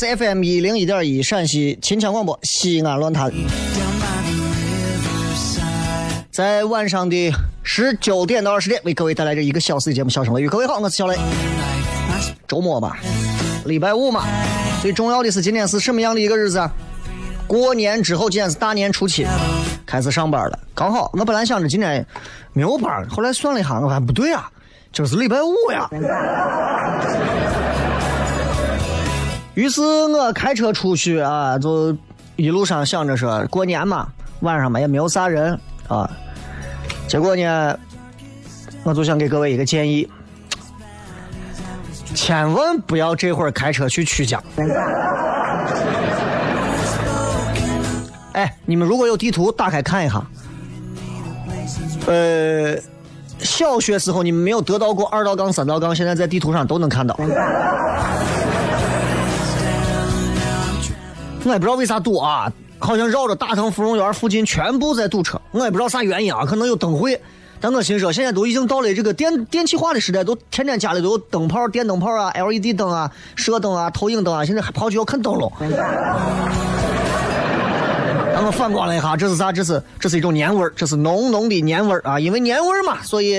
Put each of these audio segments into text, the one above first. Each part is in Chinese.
是 FM 一零一点一陕西秦腔广播西安论坛，在晚上的十九点到二十点为各位带来这一个小时的节目《笑声雷雨》。各位好，我是小雷。周末吧，礼拜五嘛，最重要的是今天是什么样的一个日子啊？过年之后，今天是大年初七，开始上班了。刚好我本来想着今天没有班，后来算了一下，我还不对啊，今儿是礼拜五呀。于是我开车出去啊，就一路上想着说过年嘛，晚上嘛也没有啥人啊。结果呢，我就想给各位一个建议，千万不要这会儿开车去曲江。哎，你们如果有地图，打开看一下。呃，小学时候你们没有得到过二道杠、三道杠，现在在地图上都能看到。我也不知道为啥堵啊，好像绕着大唐芙蓉园附近全部在堵车，我也不知道啥原因啊，可能有灯会。但我心说，现在都已经到了这个电电气化的时代，都天天家里都有灯泡、电灯泡啊、LED 灯啊、射灯啊、投影灯啊，现在还跑去要看灯笼。然后反观了一下，这是啥？这是这是一种年味儿，这是浓浓的年味儿啊！因为年味儿嘛，所以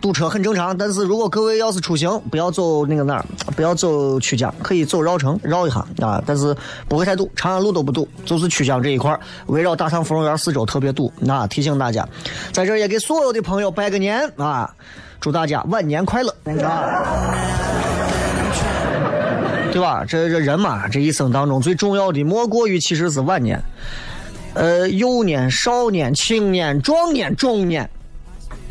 堵车很正常。但是如果各位要是出行，不要走那个哪儿，不要走曲江，可以走绕城绕一下啊，但是不会太堵，长安路都不堵，就是曲江这一块，围绕大唐芙蓉园四周特别堵。那提醒大家，在这也给所有的朋友拜个年啊，祝大家晚年快乐啊！对吧？这这人嘛，这一生当中最重要的莫过于其实是晚年。呃，幼年、少年、青年、壮年、中年，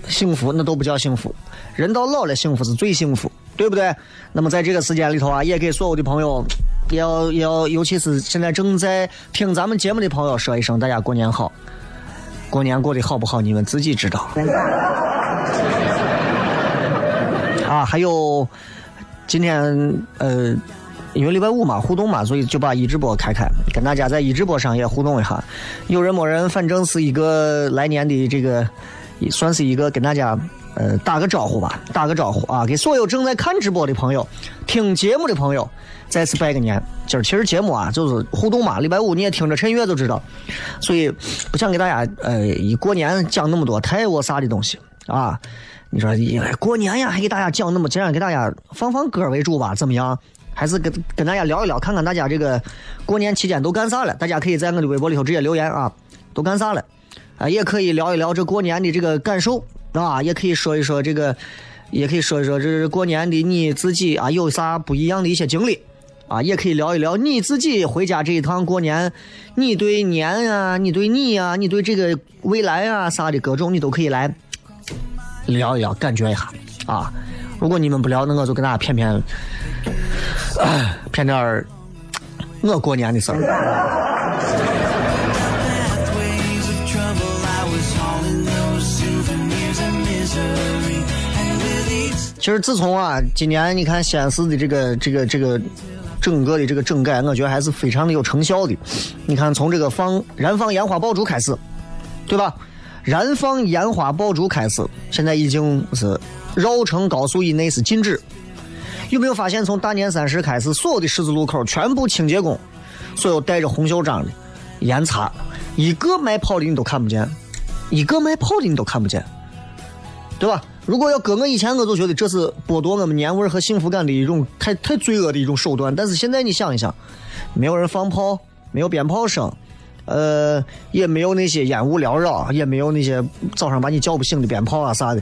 幸福那都不叫幸福。人到老了，幸福是最幸福，对不对？那么在这个时间里头啊，也给所有的朋友，也要也要，尤其是现在正在听咱们节目的朋友，说一声大家过年好。过年过得好不好，你们自己知道。啊，还有今天呃。因为礼拜五嘛，互动嘛，所以就把一直播开开，跟大家在一直播上也互动一下。有人没人，反正是一个来年的这个，也算是一个跟大家呃打个招呼吧，打个招呼啊，给所有正在看直播的朋友、听节目的朋友再次拜个年。今儿其实节目啊就是互动嘛，礼拜五你也听着陈悦就知道，所以不想给大家呃一过年讲那么多太我啥的东西啊。你说过年呀，还给大家讲那么，尽量给大家放放歌为主吧，怎么样？还是跟跟大家聊一聊，看看大家这个过年期间都干啥了。大家可以在我的微博里头直接留言啊，都干啥了？啊，也可以聊一聊这过年的这个感受啊，也可以说一说这个也可以说一说这是过年的你自己啊有啥不一样的一些经历啊，也可以聊一聊你自己回家这一趟过年，你对年啊，你对你呀，你对这个未来啊啥的各种，你都可以来聊一聊，感觉一下啊。如果你们不聊，那我就跟大家骗骗，骗点儿我过年的事儿。其实自从啊，今年你看西安市的这个这个这个整个的这个整改，我觉得还是非常的有成效的。你看，从这个放燃放烟花爆竹开始，对吧？燃放烟花爆竹开始，现在已经是绕城高速以内是禁止。有没有发现，从大年三十开始，所有的十字路口全部清洁工，所有带着红袖章的严查，一个卖炮的你都看不见，一个卖炮的你都看不见，对吧？如果要搁我以前，我就觉得这是剥夺我们年味和幸福感的一种太太罪恶的一种手段。但是现在你想一想，没有人放炮，没有鞭炮声，呃，也没有那些烟雾缭绕，也没有那些早上把你叫不醒的鞭炮啊啥的。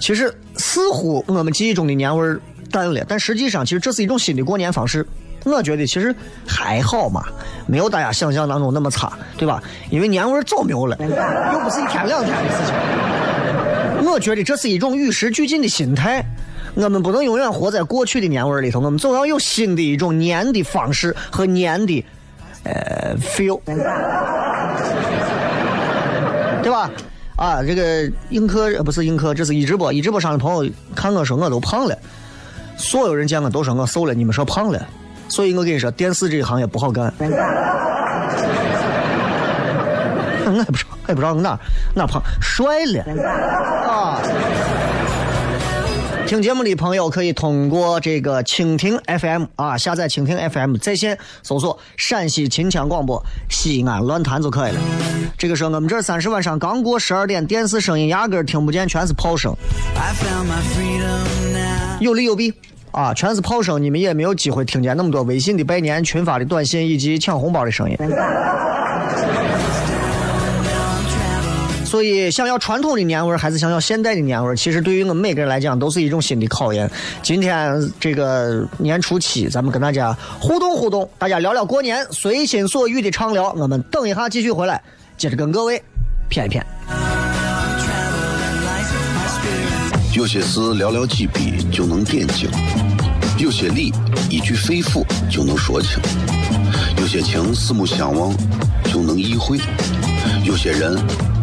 其实似乎我们记忆中的年味。淡了，但实际上，其实这是一种新的过年方式。我觉得其实还好嘛，没有大家想象当中那么差，对吧？因为年味早没有了，又不是一天两天的事情。我觉得这是一种与时俱进的心态。我们不能永远活在过去的年味里头，我们总要有新的一种年的方式和年的呃 feel，对吧？啊，这个映客不是映客，这是一直播，一直播上的朋友看我说我都胖了。所有人见我都说我瘦了，你们说胖了，所以我跟你说，电视这一行业不好干。我也不知道，也不知道哪哪胖，帅了 啊！听节目的朋友可以通过这个蜻蜓 FM 啊，下载蜻蜓 FM 在线搜索陕西秦腔广播西安乱坛就可以了。这个时候我们这三十晚上刚过十二点，电视声音压根听不见，全是炮声。有利有弊啊，全是炮声，你们也没有机会听见那么多微信的拜年、群发的短信以及抢红包的声音。所以，想要传统的年味儿，还是想要现代的年味儿，其实对于我们每个人来讲，都是一种新的考验。今天这个年初七，咱们跟大家互动互动，大家聊聊过年，随心所欲的畅聊。我们等一下继续回来，接着跟各位谝一谝。有些事寥寥几笔就能点睛，有些理一句肺腑就能说清，有些情四目相望就能意会，有些人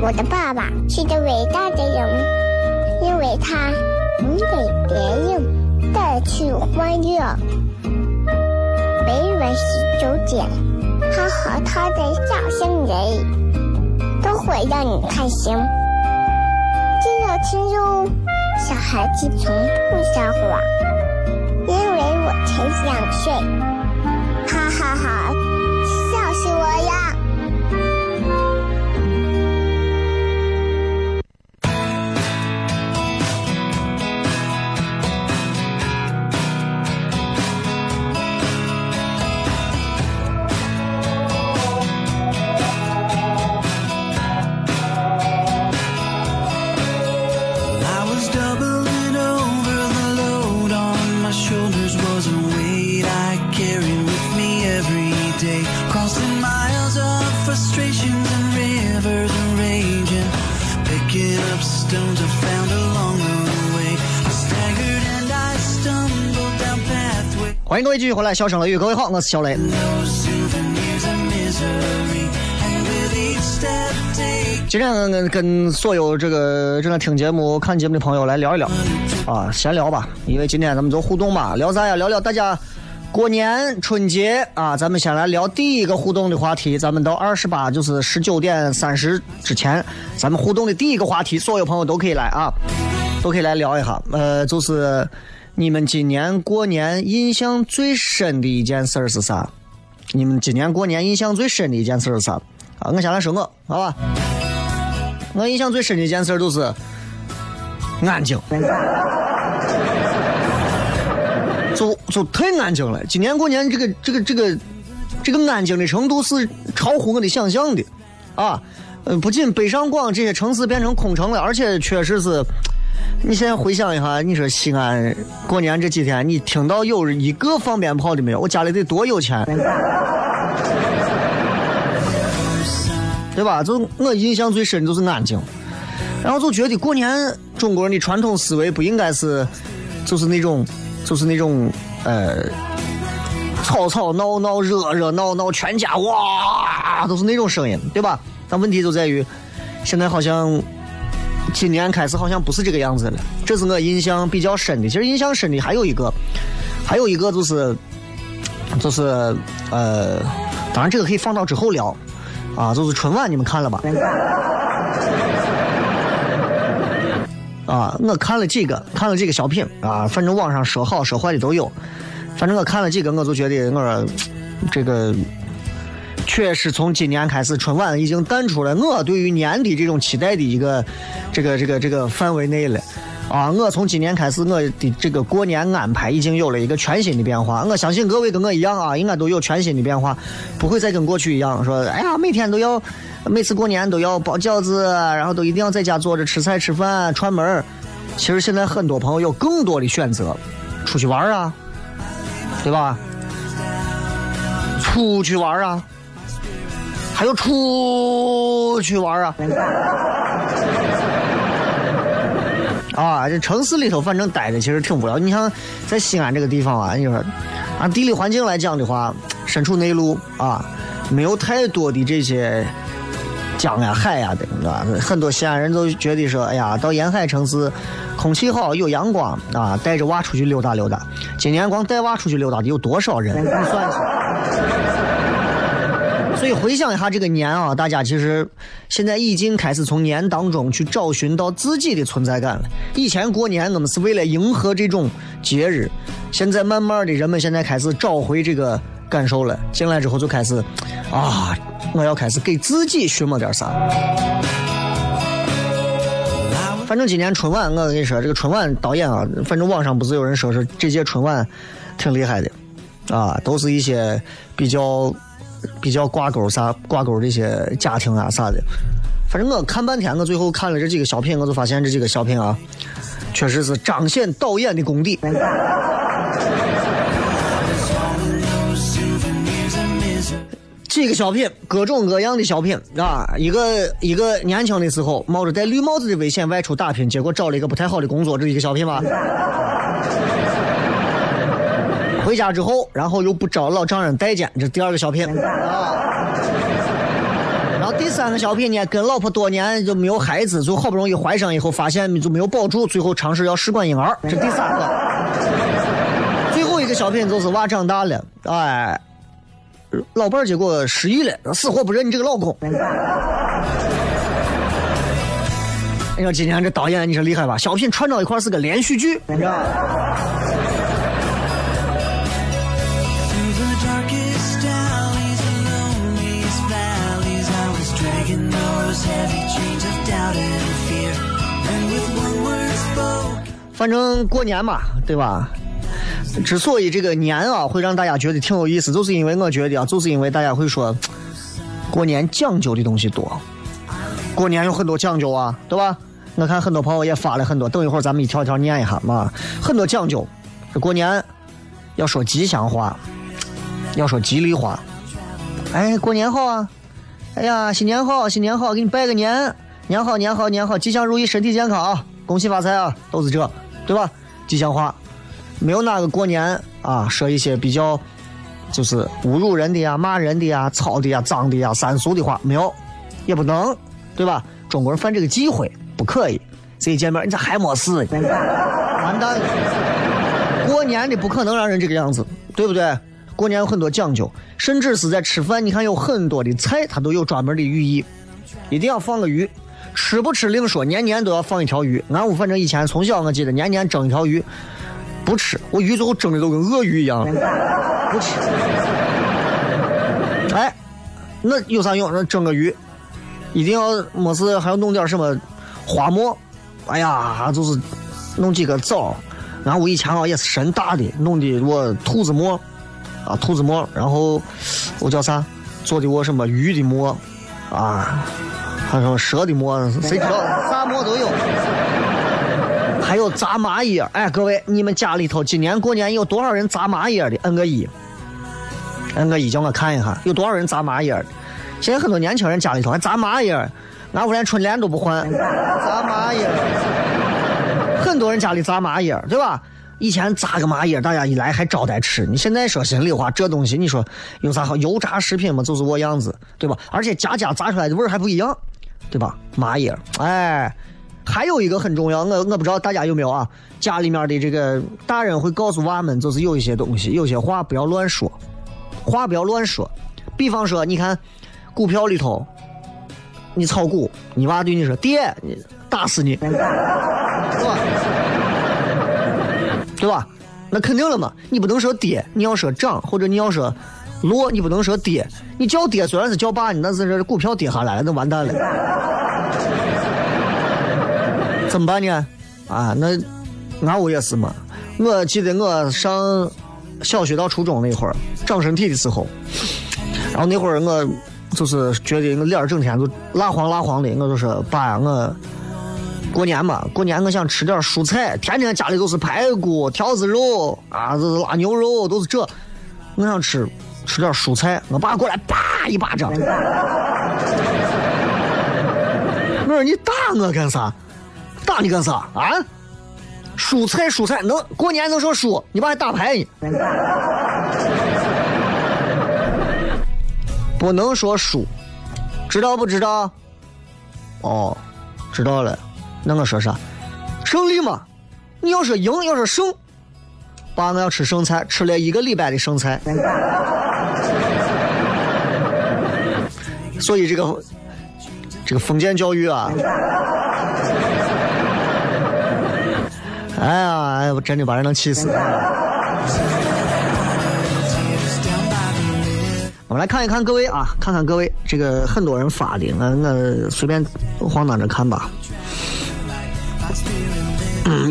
我的爸爸是个伟大的人，因为他能给别人。带去欢乐，每晚十九点，他和他的笑声人，都会让你开心。记得听哟，小孩子从不撒谎，因为我才两岁。哈哈哈，继续回来，笑声雷雨，各位好，我是小雷。今天跟跟所有这个正在听节目、看节目的朋友来聊一聊啊，闲聊吧，因为今天咱们做互动嘛，聊啥呀？聊聊大家过年春节啊，咱们先来聊第一个互动的话题。咱们到二十八，就是十九点三十之前，咱们互动的第一个话题，所有朋友都可以来啊，都可以来聊一下。呃，就是你们今年过年印象最深的一件事儿是啥？你们今年过年印象最深的一件事是啥？啊，我先来说我，好吧？我印象最深的一件事就是安静。就就太安静了。今年过年这个这个这个这个安静的程度是超乎我的想象的，啊，呃，不仅北上广这些城市变成空城了，而且确实是，你现在回想一下，你说西安过年这几天，你听到有一个放鞭炮的没有？我家里得多有钱，对吧？就我印象最深就是安静，然后就觉得过年中国人的传统思维不应该是，就是那种。就是那种呃，吵吵闹闹、热热闹闹，全家哇，都是那种声音，对吧？但问题就在于，现在好像今年开始好像不是这个样子了。这是我印象比较深的。其实印象深的还有一个，还有一个就是，就是呃，当然这个可以放到之后聊啊。就是春晚，你们看了吧？啊，我看了几个，看了几个小品啊，反正网上说好说坏的都有。反正我看了几个，我就觉得我说这个确实从今年开始，春晚已经淡出了我对于年的这种期待的一个这个这个这个范围内了。啊，我从今年开始，我的这个过年安排已经有了一个全新的变化。我相信各位跟我一样啊，应该都有全新的变化，不会再跟过去一样说，哎呀，每天都要。每次过年都要包饺子，然后都一定要在家坐着吃菜吃饭串门其实现在很多朋友有更多的选择，出去玩啊，对吧？出去玩啊，还有出去玩啊。啊，这城市里头反正待着其实挺无聊。你像在西安这个地方啊，你说按地理环境来讲的话，身处内陆啊，没有太多的这些。江呀海呀的，是吧？很多西安人都觉得说，哎呀，到沿海城市，空气好，有阳光啊，带着娃出去溜达溜达。今年光带娃出去溜达的有多少人？你算算。所以回想一下这个年啊，大家其实现在已经开始从年当中去找寻到自己的存在感了。以前过年我们是为了迎合这种节日，现在慢慢的人们现在开始找回这个。感受了，进来之后就开始，啊，我要开始给自己寻摸点啥。反正今年春晚，我跟你说，这个春晚导演啊，反正网上不是有人说是这届春晚挺厉害的，啊，都是一些比较比较挂钩啥挂钩这些家庭啊啥的。反正我看半天，我最后看了这几个小品，我就发现这几个小品啊，确实是彰显导演的功底。几个小品，各种各样的小品啊！一个一个年轻的时候冒着戴绿帽子的危险外出打拼，结果找了一个不太好的工作，这一个小品吧。回家之后，然后又不招老丈人待见，这第二个小品啊。然后第三个小品呢，跟老婆多年就没有孩子，就好不容易怀上以后，发现就没有保住，最后尝试要试管婴儿，这第三个。最后一个小品就是娃长大了，哎。老伴儿结果失忆了，死活不认你这个老公。你说今年这导演你说厉害吧？小品串到一块是个连续剧，你知道反正过年嘛，对吧？之所以这个年啊会让大家觉得挺有意思，就是因为我觉得啊，就是因为大家会说，过年讲究的东西多，过年有很多讲究啊，对吧？我看很多朋友也发了很多，等一会儿咱们一条一条念一下嘛。很多讲究，这过年要说吉祥话，要说吉利话。哎，过年好啊！哎呀，新年好，新年好，给你拜个年，年好年好年好，吉祥如意，身体健康，恭喜发财啊，都是这，对吧？吉祥话。没有哪个过年啊，说一些比较就是侮辱人的呀、骂人的呀、操的呀、脏的呀、三俗的话，没有，也不能，对吧？中国人犯这个忌讳，不可以。这一见面，你咋还没死？完蛋！过年的不可能让人这个样子，对不对？过年有很多讲究，甚至是在吃饭，你看有很多的菜，它都有专门的寓意，一定要放个鱼。吃不吃另说，年年都要放一条鱼。俺屋反正以前从小我记得年年蒸一条鱼，不吃我鱼最后蒸的都跟鳄鱼一样，不吃。哎，那有啥用？那蒸个鱼，一定要没事还要弄点什么花馍。哎呀，就是弄几个枣。俺屋以前啊也是神大的，弄的我兔子馍。啊，兔子馍，然后我叫啥？做的我什么鱼的馍，啊，还有蛇的馍，谁知道？啥馍都有。还有炸麻叶，哎，各位，你们家里头今年过年有多少人炸麻叶的？摁个一，摁个一，叫我看一下，有多少人炸麻叶的？现在很多年轻人家里头还炸麻叶，俺屋连春联都不换，炸麻叶。很多人家里炸麻叶，对吧？以前炸个麻叶，大家一来还招待吃。你现在说心里话，这东西你说有啥好？油炸食品嘛，就是我样子，对吧？而且家家炸出来的味儿还不一样，对吧？麻叶，哎，还有一个很重要，我我不知道大家有没有啊？家里面的这个大人会告诉娃们，就是有一些东西，有些话不要乱说，话不要乱说。比方说，你看股票里头，你炒股，你娃对你说爹，你打死你，是吧？对吧？那肯定了嘛！你不能说跌，你要说涨，或者你要说落，你不能说跌。你叫跌虽然是叫爸，你那是这股票跌下来了，那完蛋了。怎么办呢？啊，那俺屋也是嘛。我记得我上小学到初中那会儿长身体的时候，然后那会儿我就是觉得我脸整天就蜡黄蜡黄的，我就说爸呀，我。过年嘛，过年我想吃点蔬菜，天天家里都是排骨、条子肉啊，这是腊牛肉，都是这。我想吃吃点蔬菜，我爸过来啪一巴掌。我说你打我干啥？打你干啥啊？蔬菜蔬菜能过年能说蔬？你爸还打牌呢？不能说输，知道不知道？哦，知道了。那我说啥？胜利嘛！你要说赢，要说胜，爸，我要吃剩菜，吃了一个礼拜的剩菜。所以这个这个封建教育啊，哎呀，我真的把人能气死。我们来看一看各位啊，看看各位，这个很多人发的，我我随便晃荡着看吧。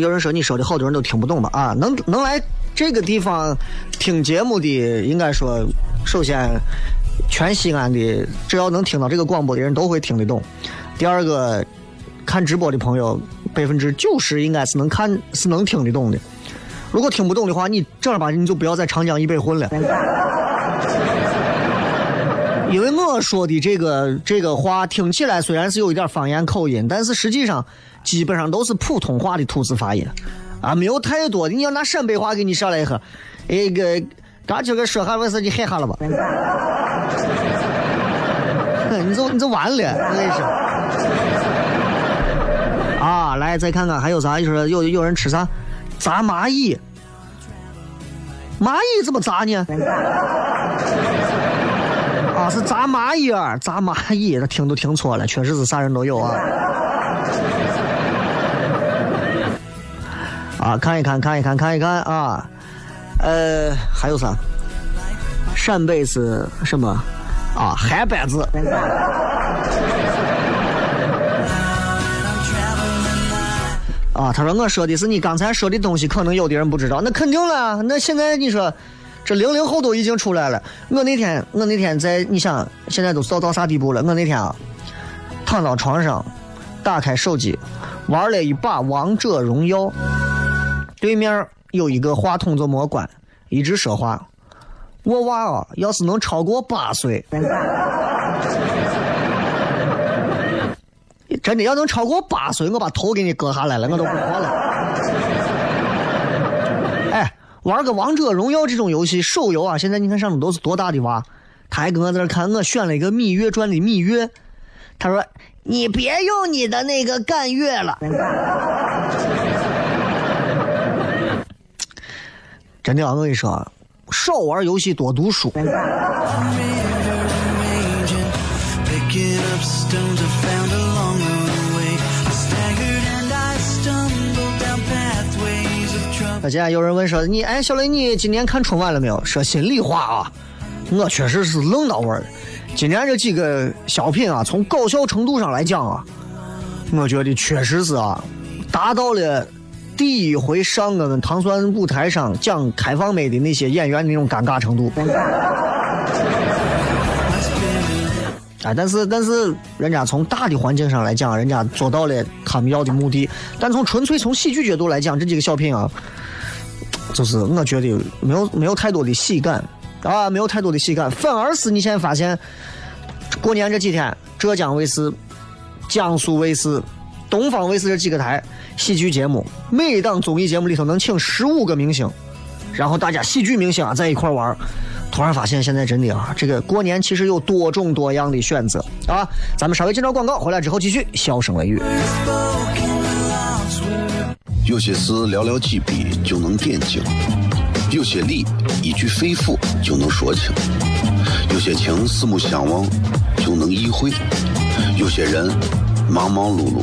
有人说你说的好多人都听不懂吧？啊，能能来这个地方听节目的，应该说，首先全西安的只要能听到这个广播的人都会听得懂。第二个，看直播的朋友百分之九十应该是能看是能听得懂的。如果听不懂的话，你正儿八经你就不要在长江以北混了。因为我说的这个这个话听起来虽然是有一点方言口音，但是实际上。基本上都是普通话的吐字发音，啊，没有太多的。你要拿陕北话给你上来一下，那个，刚今个说哈我说你害哈了吧？你就你就完了，我跟你说。啊，来再看看还有啥？就是有有人吃啥？炸蚂蚁？蚂蚁怎么炸呢？啊，是炸蚂蚁儿，炸蚂蚁，他听都听错了，确实是啥人都有啊。啊，看一看，看一看，看一看啊，呃，还有啥？扇贝是什么？啊，韩班子。啊，他说我说的是你刚才说的东西，可能有的人不知道，那肯定了。那现在你说，这零零后都已经出来了。我那天，我那天在，你想，现在都到到啥地步了？我那天啊，躺到床上，打开手机，玩了一把王者荣耀。对面有一个话筒就没关，一直说话。我娃啊，要是能超过八岁，真的要能超过八岁，我把头给你割下来了，我都不活了。哎，玩个王者荣耀这种游戏，手游啊，现在你看上面都是多大的娃，他还搁我在那看，我选了一个芈月传的芈月，他说你别用你的那个干月了。真的，我跟你说，少玩游戏，多读书。那今天有人问说，你哎，小雷，你今年看春晚了没有？说心里话啊，我确实是愣到味儿。今年这几个小品啊，从搞笑程度上来讲啊，我觉得确实是啊，达到了第一回上我们糖蒜舞台上讲开放麦的那些演员的那种尴尬程度。啊，但是但是人家从大的环境上来讲，人家做到了他们要的目的。但从纯粹从喜剧角度来讲，这几个小品啊，就是我觉得没有没有太多的喜感。啊，没有太多的喜感，反而是你现在发现，过年这几天，浙江卫视、江苏卫视、东方卫视这几个台喜剧节目，每档综艺节目里头能请十五个明星，然后大家喜剧明星啊在一块玩突然发现现在真的啊，这个过年其实有多种多样的选择啊。咱们稍微进到广告，回来之后继续笑声雷雨。有些事寥寥几笔就能点睛。有些理一句肺腑就能说清，有些情四目相望就能意会，有些人忙忙碌碌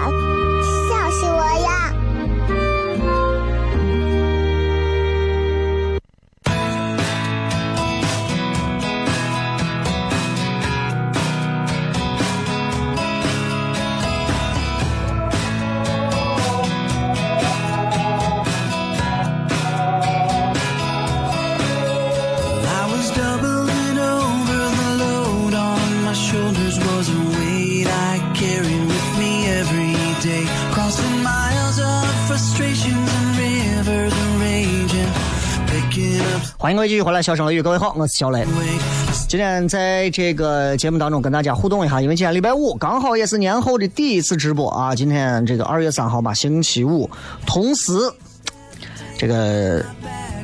欢迎各位继续回来，笑声雷雨，各位好，我是小雷。今天在这个节目当中跟大家互动一下，因为今天礼拜五，刚好也是年后的第一次直播啊。今天这个二月三号吧，星期五，同时这个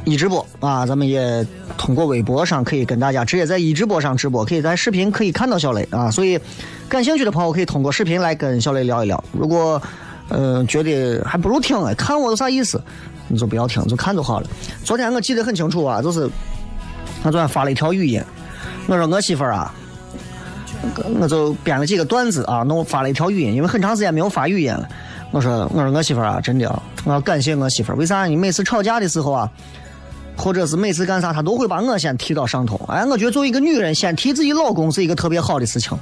一直播啊，咱们也通过微博上可以跟大家直接在一直播上直播，可以在视频可以看到小雷啊。所以感兴趣的朋友可以通过视频来跟小雷聊一聊。如果嗯觉得还不如听哎，看我有啥意思？你就不要听，就看就好了。昨天我记得很清楚啊，就是我昨天发了一条语音，我说我媳妇儿啊，我就编了几个段子啊，弄发了一条语音，因为很长时间没有发语音了。我说我说我媳妇儿啊，真的，啊我要感谢我媳妇儿，为啥？你每次吵架的时候啊，或者是每次干啥，她都会把我先提到上头。哎，我觉得作为一个女人，先提自己老公是一个特别好的事情。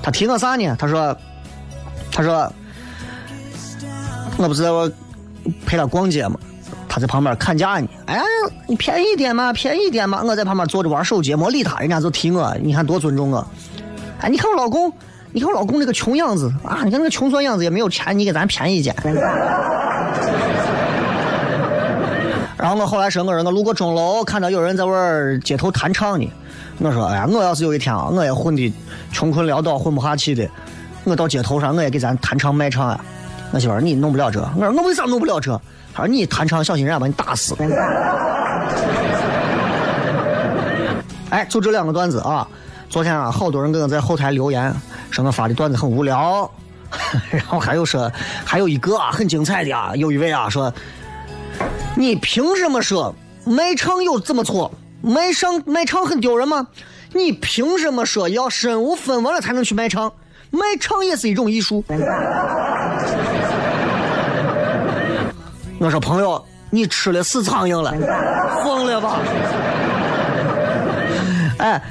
她提我啥呢？她说，她说，我不是在我陪她逛街吗？在旁边看价呢，哎，你便宜点嘛，便宜点嘛。我在旁边坐着玩手机，没理他，人家就提我，你看多尊重我。哎，你看我老公，你看我老公那个穷样子啊，你看那个穷酸样子，也没有钱，你给咱便宜点。然后我后来说，我说我路过钟楼，看到有人在玩街头弹唱呢。我说，哎呀，我要是有一天啊，我也混的穷困潦倒，混不下去的，我到街头上，我也给咱弹唱卖唱啊。我媳妇，你弄不了这。我说，我为啥弄不了这？他说：“你弹唱，小心人家把你打死。”哎，就这两个段子啊！昨天啊，好多人给我在后台留言，说我发的段子很无聊。然后还有说，还有一个啊，很精彩的啊，有一位啊说：“你凭什么说卖唱有这么错？卖唱卖唱很丢人吗？你凭什么说要身无分文了才能去卖唱？卖唱也是一种艺术。”我说朋友，你吃了死苍蝇了，疯了吧？哎，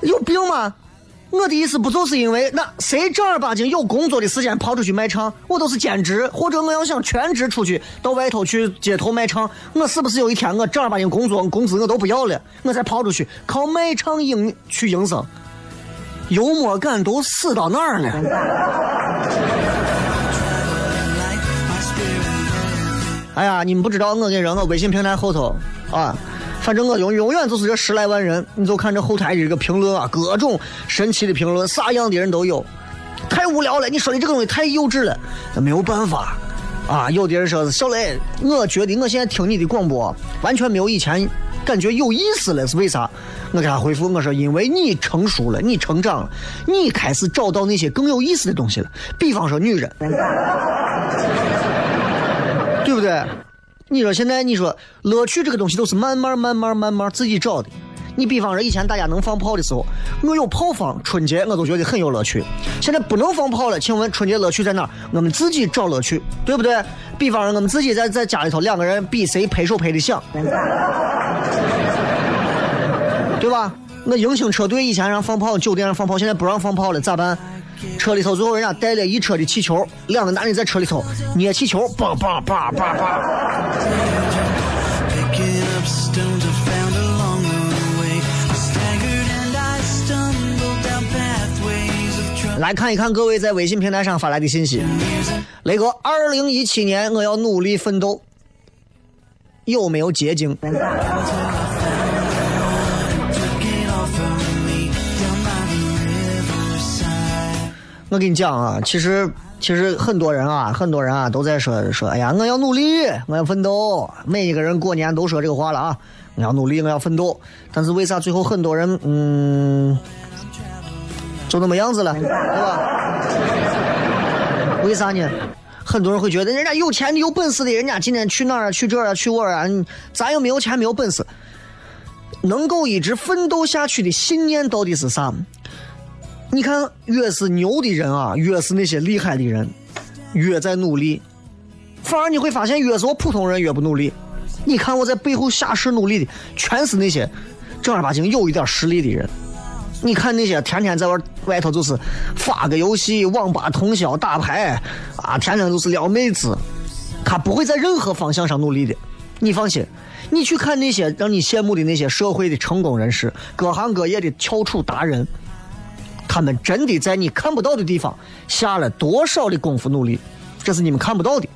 有病吗？我的意思不就是因为那谁正儿八经有工作的时间跑出去卖唱？我都是兼职，或者我要想全职出去到外头去街头卖唱，我是不是有一天我正儿八经工作工资我都不要了，我再跑出去靠卖唱营去营生？幽默感都死到哪儿了？哎呀，你们不知道我给人我微信平台后头啊。反正我永永远就是这十来万人，你就看这后台的这个评论啊，各种神奇的评论，啥样的人都有。太无聊了，你说的这个东西太幼稚了，那没有办法啊。有的人说是小雷，我觉得我现在听你的广播完全没有以前感觉有意思了，是为啥？我给他回复我说，因为你成熟了，你成长了，你开始找到那些更有意思的东西了。比方说女人，对不对？你说现在你说乐趣这个东西都是慢慢慢慢慢慢自己找的。你比方说以前大家能放炮的时候，我有炮放，春节我都觉得很有乐趣。现在不能放炮了，请问春节乐趣在哪？我们自己找乐趣，对不对？比方说我们自己在在家里头两个人比谁拍手拍的响，对吧？那迎新车队以前让放炮，酒店让放炮，现在不让放炮了，咋办？车里头最后人家带了一车的气球，两个男人在车里头捏气球，梆梆梆梆梆。来看一看各位在微信平台上发来的信息，雷哥，二零一七年我要努力奋斗，有没有捷径？我跟你讲啊，其实其实很多人啊，很多人啊都在说说，哎呀，我要努力，我要奋斗。每一个人过年都说这个话了啊，我要努力，我要奋斗。但是为啥最后很多人嗯，就那么样子了，对吧？为啥呢？很多人会觉得人家有钱的、有本事的，人家今天去哪儿去这儿啊，去玩啊？咱又没有钱，没有本事，能够一直奋斗下去的信念到底是啥？你看，越是牛的人啊，越是那些厉害的人，越在努力。反而你会发现，越是我普通人越不努力。你看我在背后下士努力的，全是那些正儿八经有一点实力的人。你看那些天天在外外头就是发个游戏、网吧通宵打牌啊，天天都是撩妹子，他不会在任何方向上努力的。你放心，你去看那些让你羡慕的那些社会的成功人士，各行各业的翘楚达人。他们真的在你看不到的地方下了多少的功夫努力，这是你们看不到的，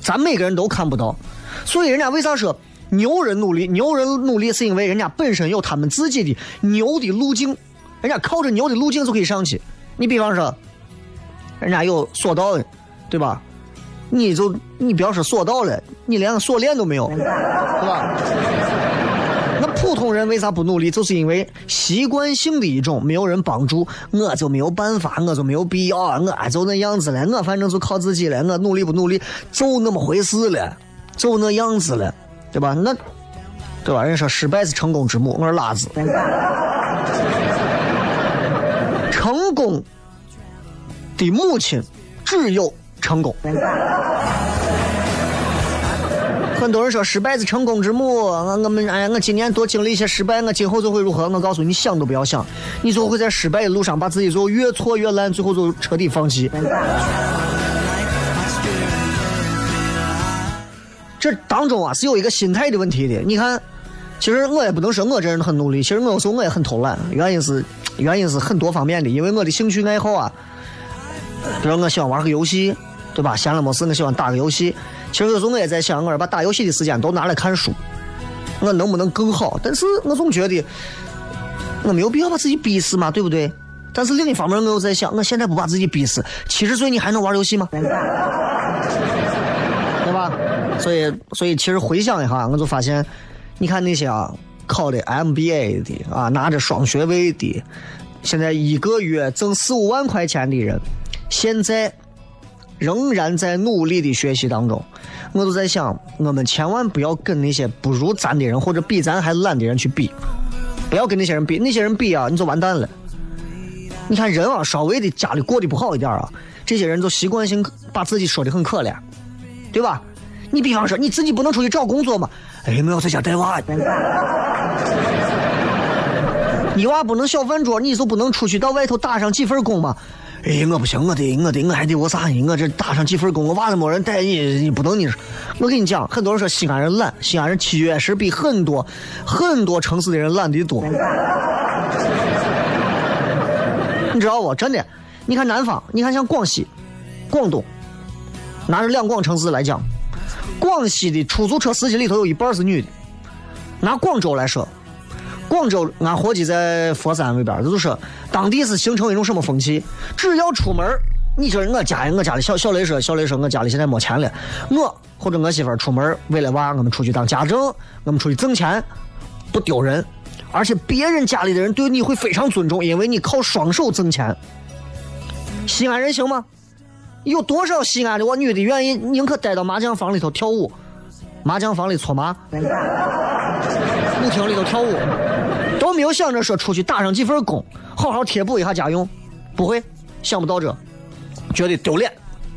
咱每个人都看不到。所以人家为啥说牛人努力？牛人努力是因为人家本身有他们自己的牛的路径，人家靠着牛的路径就可以上去。你比方说，人家有索道的，对吧？你就你不要说索道了，你连个锁链都没有，对吧？普通人为啥不努力？就是因为习惯性的一种，没有人帮助，我就没有办法，我就没有必要，我就那样子了，我反正就靠自己了，我努力不努力就那么回事了，就那样子了，对吧？那，对吧？人说失败是成功之母，我说拉子，成功的母亲只有成功。很多人说失败是成功之母，我我们哎呀，我今年多经历一些失败，我今后就会如何？我告诉你，想都不要想，你就会在失败的路上把自己最后越挫越烂，最后就彻底放弃。这当中啊是有一个心态的问题的。你看，其实我也不能说我这人很努力，其实我有时候我也很偷懒，原因是原因是很多方面的，因为我的兴趣爱好啊，比如我喜欢玩个游戏，对吧？闲了没事，我喜欢打个游戏。其实有时候我也在想，我把打游戏的时间都拿来看书，我能不能更好？但是我总觉得我没有必要把自己逼死嘛，对不对？但是另一方面，我又在想，我现在不把自己逼死，七十岁你还能玩游戏吗？对吧？所以，所以其实回想一下，我就发现，你看那些啊，考的 MBA 的啊，拿着双学位的，现在一个月挣四五万块钱的人，现在。仍然在努力的学习当中，我都在想，我们千万不要跟那些不如咱的人或者比咱还懒的人去比，不要跟那些人比，那些人比啊，你就完蛋了。你看人啊，稍微的家里过得不好一点啊，这些人就习惯性把自己说的很可怜，对吧？你比方说你自己不能出去找工作嘛，哎，我要在家带娃。你娃不能小饭桌，你就不能出去到外头打上几份工吗？哎，我不行，我得，我得，我还得我啥？我这打上几份工，我娃子没人带你，你不能你。我跟你讲，很多人说西安人懒，西安人确实比很多很多城市的人懒得多。你知道不？真的，你看南方，你看像广西、广东，拿着两广城市来讲，广西的出租车司机里头有一半是女的。拿广州来说，广州俺伙计在佛山那边，就是说当地是形成一种什么风气？只要出门，你说我家我家里小小雷说，小雷说我家里现在没钱了，我或者我媳妇出门为了娃，我们出去当家政，我们出去挣钱，不丢人。而且别人家里的人对你会非常尊重，因为你靠双手挣钱。西安人行吗？有多少西安的我女的愿意宁可待到麻将房里头跳舞，麻将房里搓麻，舞厅里头跳舞，都没有想着说出去打上几份工，好好贴补一下家用，不会想不到这，觉得丢脸，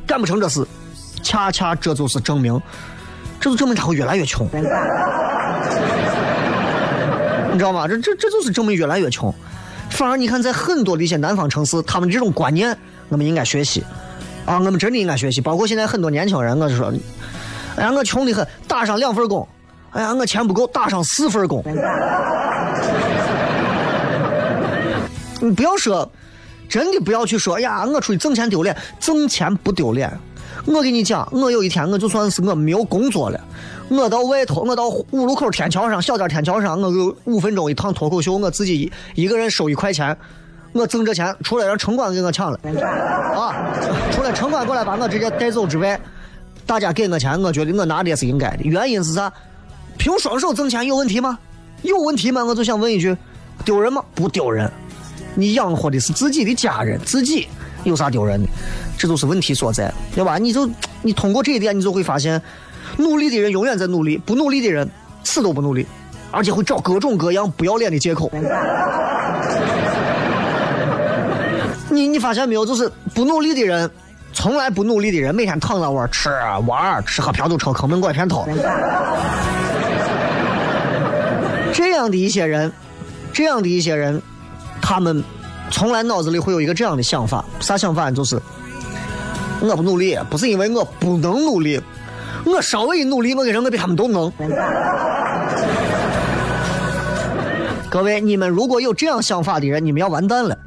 干不成这事，恰恰这就是证明，这就证明他会越来越穷。你知道吗？这这这就是证明越来越穷。反而你看，在很多的一些南方城市，他们这种观念，我们应该学习啊！我们真的应该学习。包括现在很多年轻人，我就说，哎呀，我穷的很，打上两份工；哎呀，我钱不够，打上四份工。你不要说，真的不要去说，哎呀，我出去挣钱丢脸，挣钱不丢脸。我跟你讲，我有一天我就算是我没有工作了，我到外头，我到五路口天桥上，小店天桥上，我有五分钟一趟脱口秀，我自己一一个人收一块钱，我挣这钱，除了让城管给我抢了，啊，除了城管过来把我直接带走之外，大家给我钱，我觉得我拿的也是应该的。原因是啥？凭双手挣钱有问题吗？有问题吗？我就想问一句，丢人吗？不丢人。你养活的是自己的家人，自己。有啥丢人的？这就是问题所在，对吧？你就你通过这一点，你就会发现，努力的人永远在努力，不努力的人死都不努力，而且会找各种各样不要脸的借口。你你发现没有？就是不努力的人，从来不努力的人，每天躺在玩吃玩吃喝嫖赌抽，坑蒙拐骗偷。这样的一些人，这样的一些人，他们。从来脑子里会有一个这样的想法，啥想法？就是我不努力，不是因为我不能努力，我稍微一努力，我跟人我比他们都能。各位，你们如果有这样想法的人，你们要完蛋了。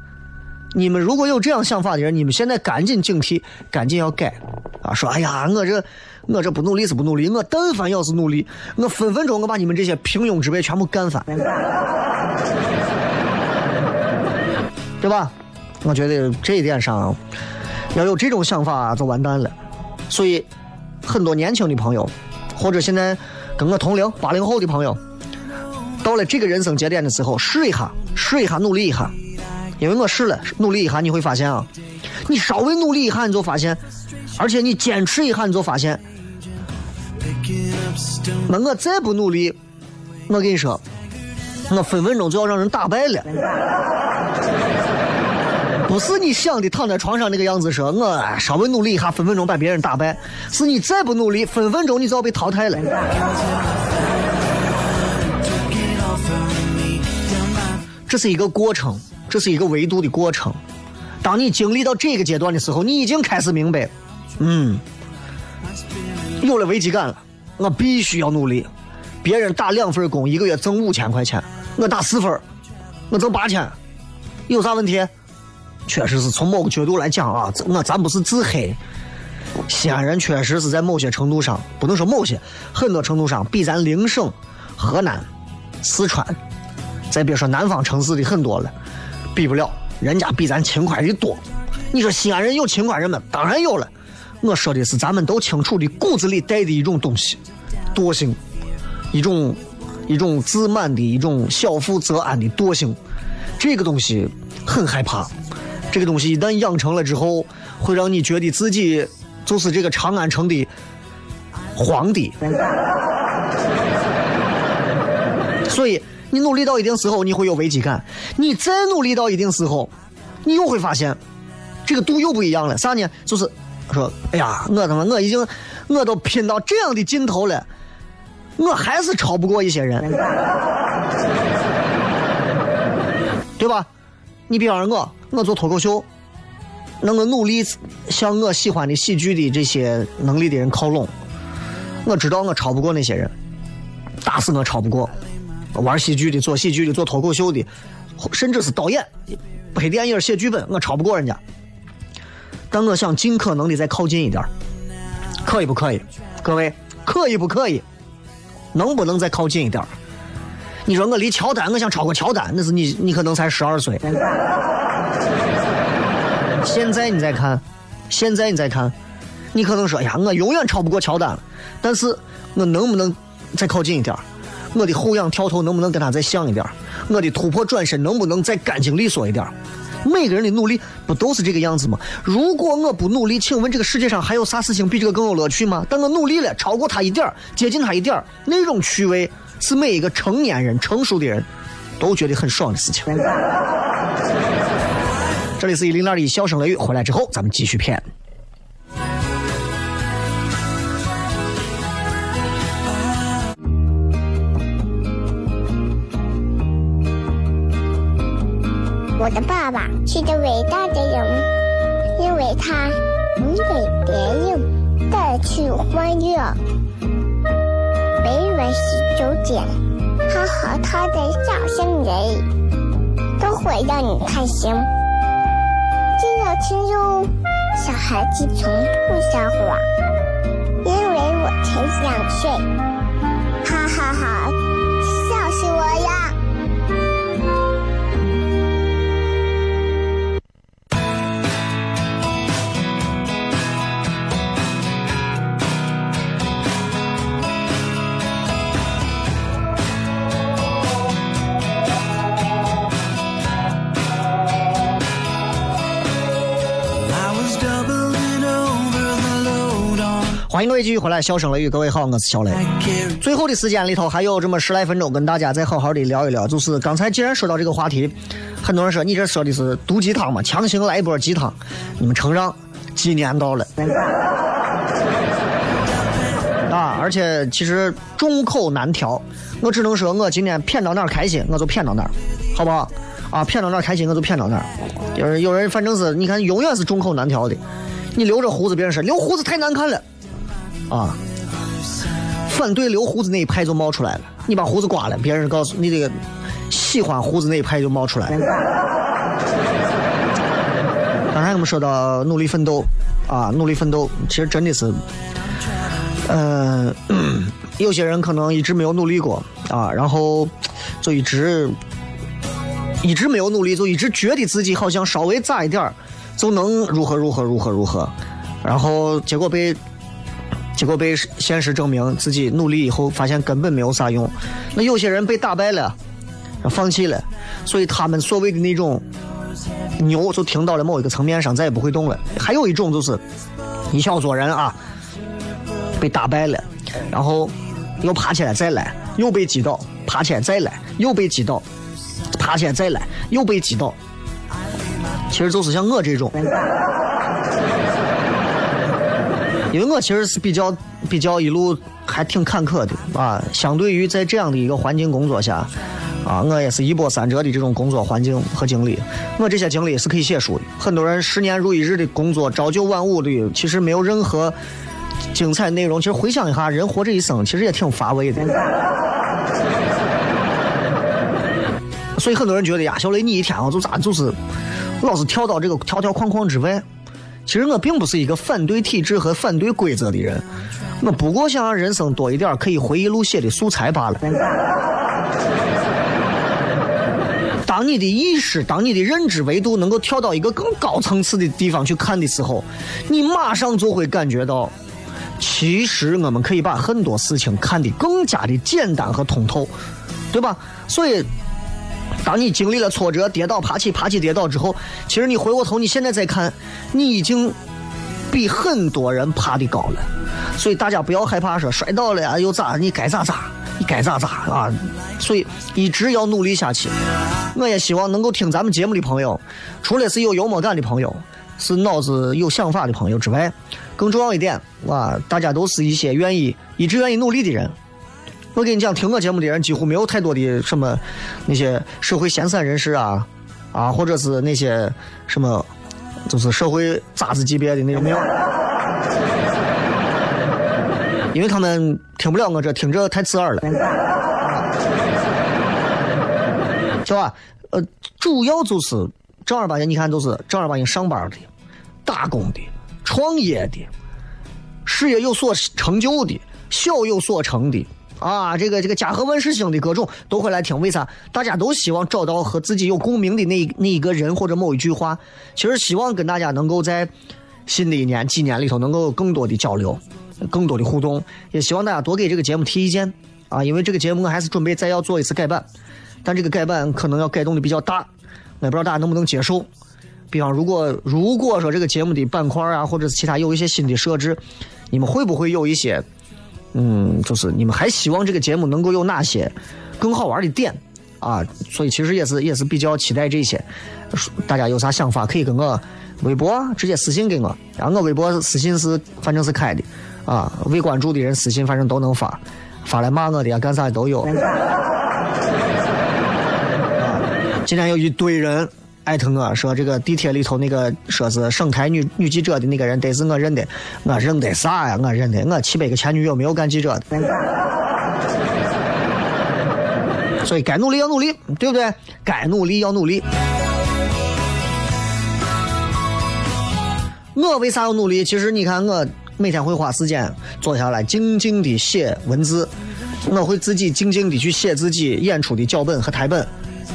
你们如果有这样想法的人，你们现在赶紧警惕，赶紧要改啊！说，哎呀，我这我这不努力是不努力，我但凡要是努力，我分分钟我把你们这些平庸之辈全部干翻。对吧？我觉得这一点上，要有这种想法就完蛋了。所以，很多年轻的朋友，或者现在跟我同龄八零后的朋友，到了这个人生节点的时候，试一下，试一下，努力一下。因为我试了，努力一下，你会发现啊，你稍微努力一下，你就发现，而且你坚持一下，你就发现，那我再不努力，我跟你说，我分分钟就要让人打败了。不是你想的躺在床上那个样子，说我稍微努力一下，分分钟把别人打败。是你再不努力，分分钟你就要被淘汰了。这是一个过程，这是一个维度的过程。当你经历到这个阶段的时候，你已经开始明白，嗯，有了危机感了。我必须要努力。别人打两份工，一个月挣五千块钱，我打四份，我挣八千，有啥问题？确实是从某个角度来讲啊，我咱不是自黑。西安人确实是在某些程度上，不能说某些，很多程度上比咱邻省河南、四川，再别说南方城市的很多了，比不了，人家比咱勤快的多。你说西安人有勤快人吗？当然有了。我说的是咱们都清楚的骨子里带的一种东西，惰性，一种一种自满的一种小富则安的惰性，这个东西很害怕。这个东西一旦养成了之后，会让你觉得自己就是这个长安城的皇帝。所以你努力到一定时候，你会有危机感；你再努力到一定时候，你又会发现这个度又不一样了。啥呢？就是说，哎呀，我他妈我已经我都拼到这样的尽头了，我还是超不过一些人。对吧？你比方说我，我做脱口秀，那我努力向我喜欢的喜剧的这些能力的人靠拢。我知道我超不过那些人，打死我超不过。玩喜剧的、做喜剧的、做脱口秀的，甚至是导演、拍电影、写剧本，我超不过人家。但我想尽可能的再靠近一点，可以不可以？各位，可以不可以？能不能再靠近一点？你说我离乔丹，我想超过乔丹，那是你，你可能才十二岁。现在你再看，现在你再看，你可能说，哎呀，我永远超不过乔丹了。但是我能不能再靠近一点？我的后仰跳投能不能跟他再像一点？我的突破转身能不能再干净利索一点？每个人的努力不都是这个样子吗？如果我不努力，请问这个世界上还有啥事情比这个更有乐趣吗？但我努力了，超过他一点接近他一点那种趣味。是每一个成年人、成熟的人都觉得很爽的事情。这里是一零二一笑声雷雨，回来之后咱们继续骗。我的爸爸是个伟大的人，因为他能给别人带去欢乐。每晚十九点，他和他的笑声人，都会让你开心。记得听哟，小孩子从不撒谎，因为我才两岁。哈哈哈，迎各位继续回来，笑声雷雨，各位好，我是小雷。最后的时间里头还有这么十来分钟，跟大家再好好的聊一聊。就是刚才既然说到这个话题，很多人说你这说的是毒鸡汤嘛，强行来一波鸡汤。你们承让，鸡年到了 啊！而且其实众口难调，我只能说我今天骗到哪儿开心，我就骗到哪儿，好不好？啊，骗到哪儿开心，我就骗到哪儿。有人有人反正是你看，永远是众口难调的。你留着胡子，别人说留胡子太难看了。啊！反对留胡子那一派就冒出来了。你把胡子刮了，别人告诉你这个喜欢胡子那一派就冒出来了。刚才我们说到努力奋斗啊，努力奋斗，其实真的是，嗯，有些人可能一直没有努力过啊，然后就一直一直没有努力，就一直觉得自己好像稍微咋一点就能如何如何如何如何，然后结果被。结果被现实证明，自己努力以后发现根本没有啥用。那有些人被打败了，放弃了，所以他们所谓的那种牛就停到了某一个层面上，再也不会动了。还有一种就是一小撮人啊，被打败了，然后又爬起来再来，又被击倒，爬起来再来，又被击倒，爬起来再来，又被击倒。其实就是像我这种。因为我其实是比较比较一路还挺坎坷的啊，相对于在这样的一个环境工作下，啊，我也是一波三折的这种工作环境和经历。我这些经历是可以写书的。很多人十年如一日的工作，朝九晚五的，其实没有任何精彩内容。其实回想一下，人活这一生，其实也挺乏味的。所以很多人觉得呀，小雷你一天啊，就咋就是老是跳到这个条条框框之外。其实我并不是一个反对体制和反对规则的人，我不过想让人生多一点可以回忆录写的素材罢了。当你的意识、当你的认知维度能够跳到一个更高层次的地方去看的时候，你马上就会感觉到，其实我们可以把很多事情看得更加的简单和通透，对吧？所以。当你经历了挫折、跌倒、爬起、爬起、跌倒之后，其实你回过头，你现在再看，你已经比很多人爬的高了。所以大家不要害怕说摔倒了呀又咋？你该咋咋，你该咋咋啊！所以一直要努力下去。我也希望能够听咱们节目的朋友，除了是有幽默感的朋友，是脑子有想法的朋友之外，更重要一点，哇，大家都是一些愿意一直愿意努力的人。我跟你讲，听我节目的人几乎没有太多的什么那些社会闲散人士啊，啊，或者是那些什么，就是社会渣子级别的那种没有，因为他们听不了我这，听着太刺耳了，是吧？呃，主要就是正儿八经，你看都是正儿八经上班的、打工的、创业的、事业有所成就的、小有所成的。啊，这个这个家和万事兴的各种都会来听，为啥？大家都希望找到和自己有共鸣的那那一个人或者某一句话。其实希望跟大家能够在新的一年、几年里头能够有更多的交流，更多的互动。也希望大家多给这个节目提意见啊，因为这个节目我还是准备再要做一次改版，但这个改版可能要改动的比较大，我也不知道大家能不能接受。比方，如果如果说这个节目的板块啊，或者是其他有一些新的设置，你们会不会有一些？嗯，就是你们还希望这个节目能够有哪些更好玩的点啊？所以其实也是也是比较期待这些。大家有啥想法可以跟我微博直接私信给我，然后我微博私信是反正是开的啊，未关注的人私信反正都能发，发来骂我的呀，干啥的都有。啊，今天有一堆人。艾特我说这个地铁里头那个说是省台女女记者的那个人得是我认的，我认得啥呀？我认得我七百个前女友没有干记者的，所以该努力要努力，对不对？该努力要努力。我为啥要努力？其实你看，我每天会花时间坐下来静静的写文字，我会自己静静的去写自己演出的脚本和台本，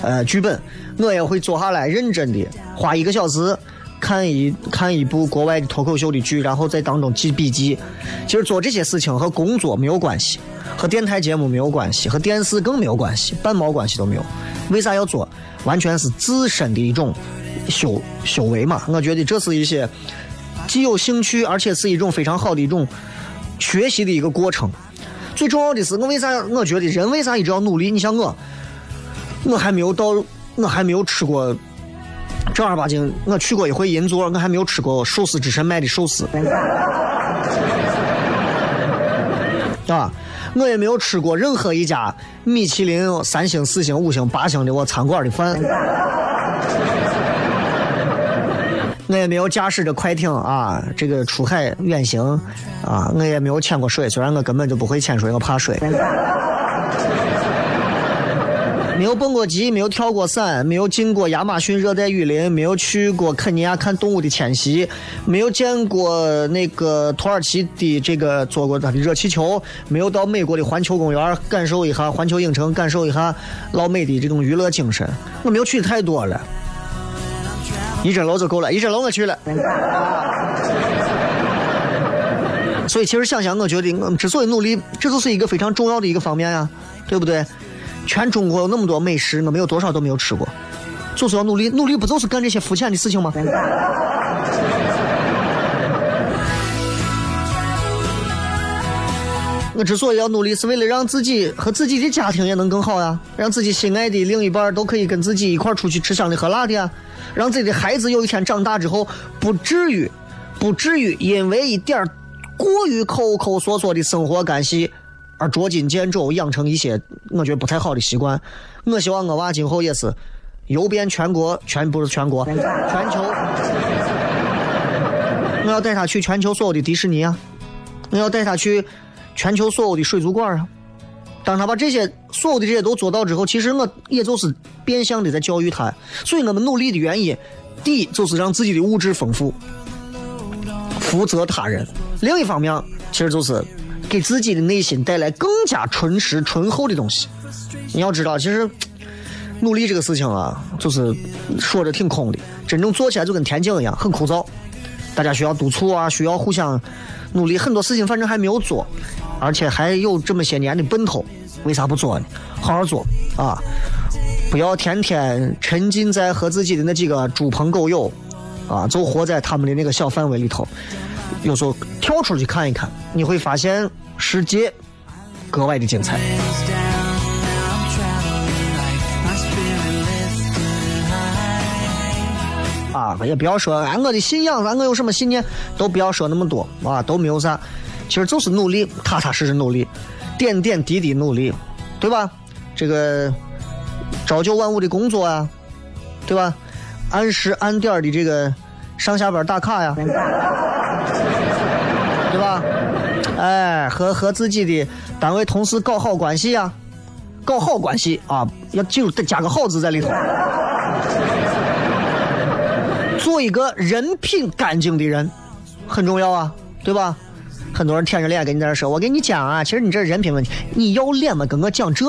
呃，剧本。我也会坐下来认真的花一个小时看一看一部国外的脱口秀的剧，然后在当中记笔记。其实做这些事情和工作没有关系，和电台节目没有关系，和电视更没有关系，半毛关系都没有。为啥要做？完全是自身的一种修修为嘛。我觉得这是一些既有兴趣，而且是一种非常好的一种学习的一个过程。最重要的是，我为啥？我觉得人为啥一直要努力？你像我，我还没有到。我还没有吃过正儿八经，我去过一回银座，我还没有吃过寿司之神卖的寿司，啊，我也没有吃过任何一家米其林三星、四星、五星、八星的我餐馆的饭，我也没有驾驶着快艇啊，这个出海远行啊，我也没有潜过水，虽然我根本就不会潜水，我怕水。没有蹦过极，没有跳过伞，没有进过亚马逊热带雨林，没有去过肯尼亚看动物的迁徙，没有见过那个土耳其的这个坐过它的热气球，没有到美国的环球公园感受一下环球影城，感受一下老美的这种娱乐精神。我没有去的太多了，一整楼就够了，一整楼我去了。所以其实想想，我觉得我之所以努力，这就是一个非常重要的一个方面呀，对不对？全中国有那么多美食，我们有多少都没有吃过，就是要努力，努力不就是干这些肤浅的事情吗？我之所以要努力，是为了让自己和自己的家庭也能更好呀，让自己心爱的另一半都可以跟自己一块出去吃香的喝辣的呀，让自己的孩子有一天长大之后，不至于，不至于因为一点过于抠抠缩缩的生活干系。而捉襟见肘，养成一些我觉得不太好的习惯。我希望我娃今后也是游遍全国，全不是全国，全球。我要带他去全球所有的迪士尼啊！我要带他去全球所有的水族馆啊！当他把这些所有的这些都做到之后，其实我也就是变相的在教育他。所以我们努力的原因，第一就是让自己的物质丰富，福泽他人；另一方面，其实就是。给自己的内心带来更加纯实、醇厚的东西。你要知道，其实 努力这个事情啊，就是说着挺空的，真正做起来就跟田径一样，很枯燥。大家需要督促啊，需要互相努力。很多事情反正还没有做，而且还有这么些年的奔头，为啥不做呢？好好做啊！不要天天沉浸在和自己的那几个猪朋狗友啊，就活在他们的那个小范围里头。有时候跳出去看一看，你会发现世界格外的精彩。啊，也不要说哎，我的信仰，我有什么信念，都不要说那么多啊，都没有啥。其实就是努力，踏踏实实努力，点点滴滴努力，对吧？这个朝九晚五的工作啊，对吧？按时按点的这个上下班打卡呀，对吧？哎，和和自己的单位同事搞好关系呀，搞好关系啊，要记住得加个好字在里头。做一个人品干净的人很重要啊，对吧？很多人舔着脸跟你在这说，我跟你讲啊，其实你这人品问题，你要脸吗？跟我讲这，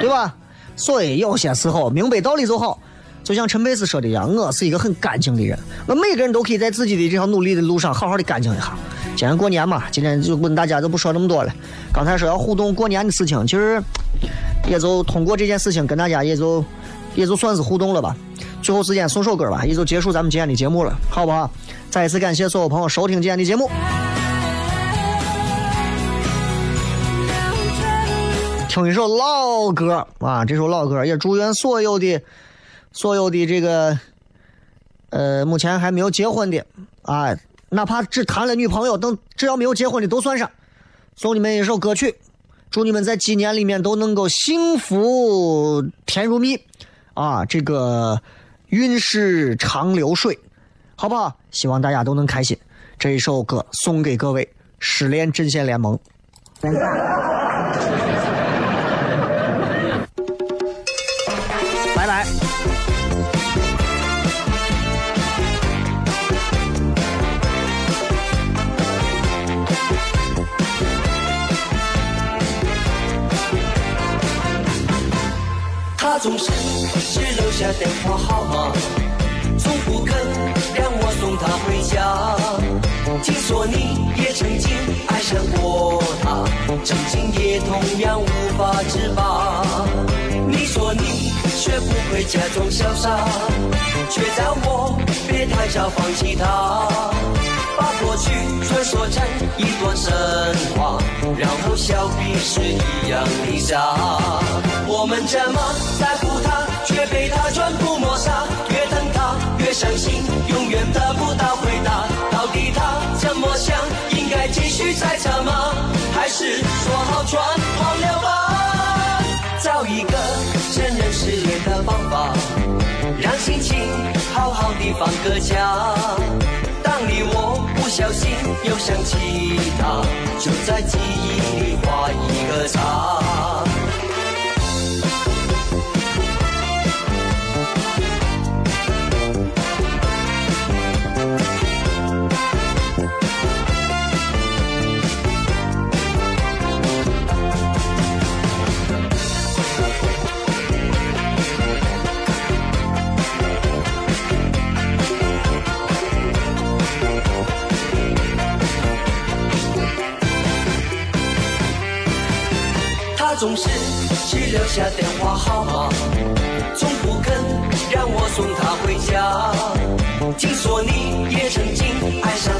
对吧？所以有些时候明白道理就好。就像陈佩斯说的一样，我是一个很干净的人。我每个人都可以在自己的这条努力的路上好好的干净一下。今天过年嘛，今天就问大家就不说那么多了。刚才说要互动过年的事情，其实也就通过这件事情跟大家也就也就算是互动了吧。最后时间送首歌吧，也就结束咱们今天的节目了，好不好？再一次感谢所有朋友收听今天的节目。听一首老歌啊，这首老歌也祝愿所有的。所有的这个，呃，目前还没有结婚的啊，哪怕只谈了女朋友，等只要没有结婚的都算上。送你们一首歌曲，祝你们在几年里面都能够幸福甜如蜜啊，这个运势长流水，好不好？希望大家都能开心。这一首歌送给各位失恋阵线联盟。总是只留下电话号码，从不肯让我送她回家。听说你也曾经爱上过他，曾经也同样无法自拔。你说你学不会假装潇洒，却叫我别太早放弃他，把过去传说成一段神话，然后笑彼此一样的傻。我们这么在乎他，却被他全部抹杀。越等他，越伤心，永远得不到回答。到底他怎么想？应该继续猜测吗？还是说好全忘了吧？找一个承认失恋的方法，让心情好好的放个假。当你我不小心又想起他，就在记忆里画一个叉。总是只留下电话号码。从不肯让我送她回家。听说你也曾经爱上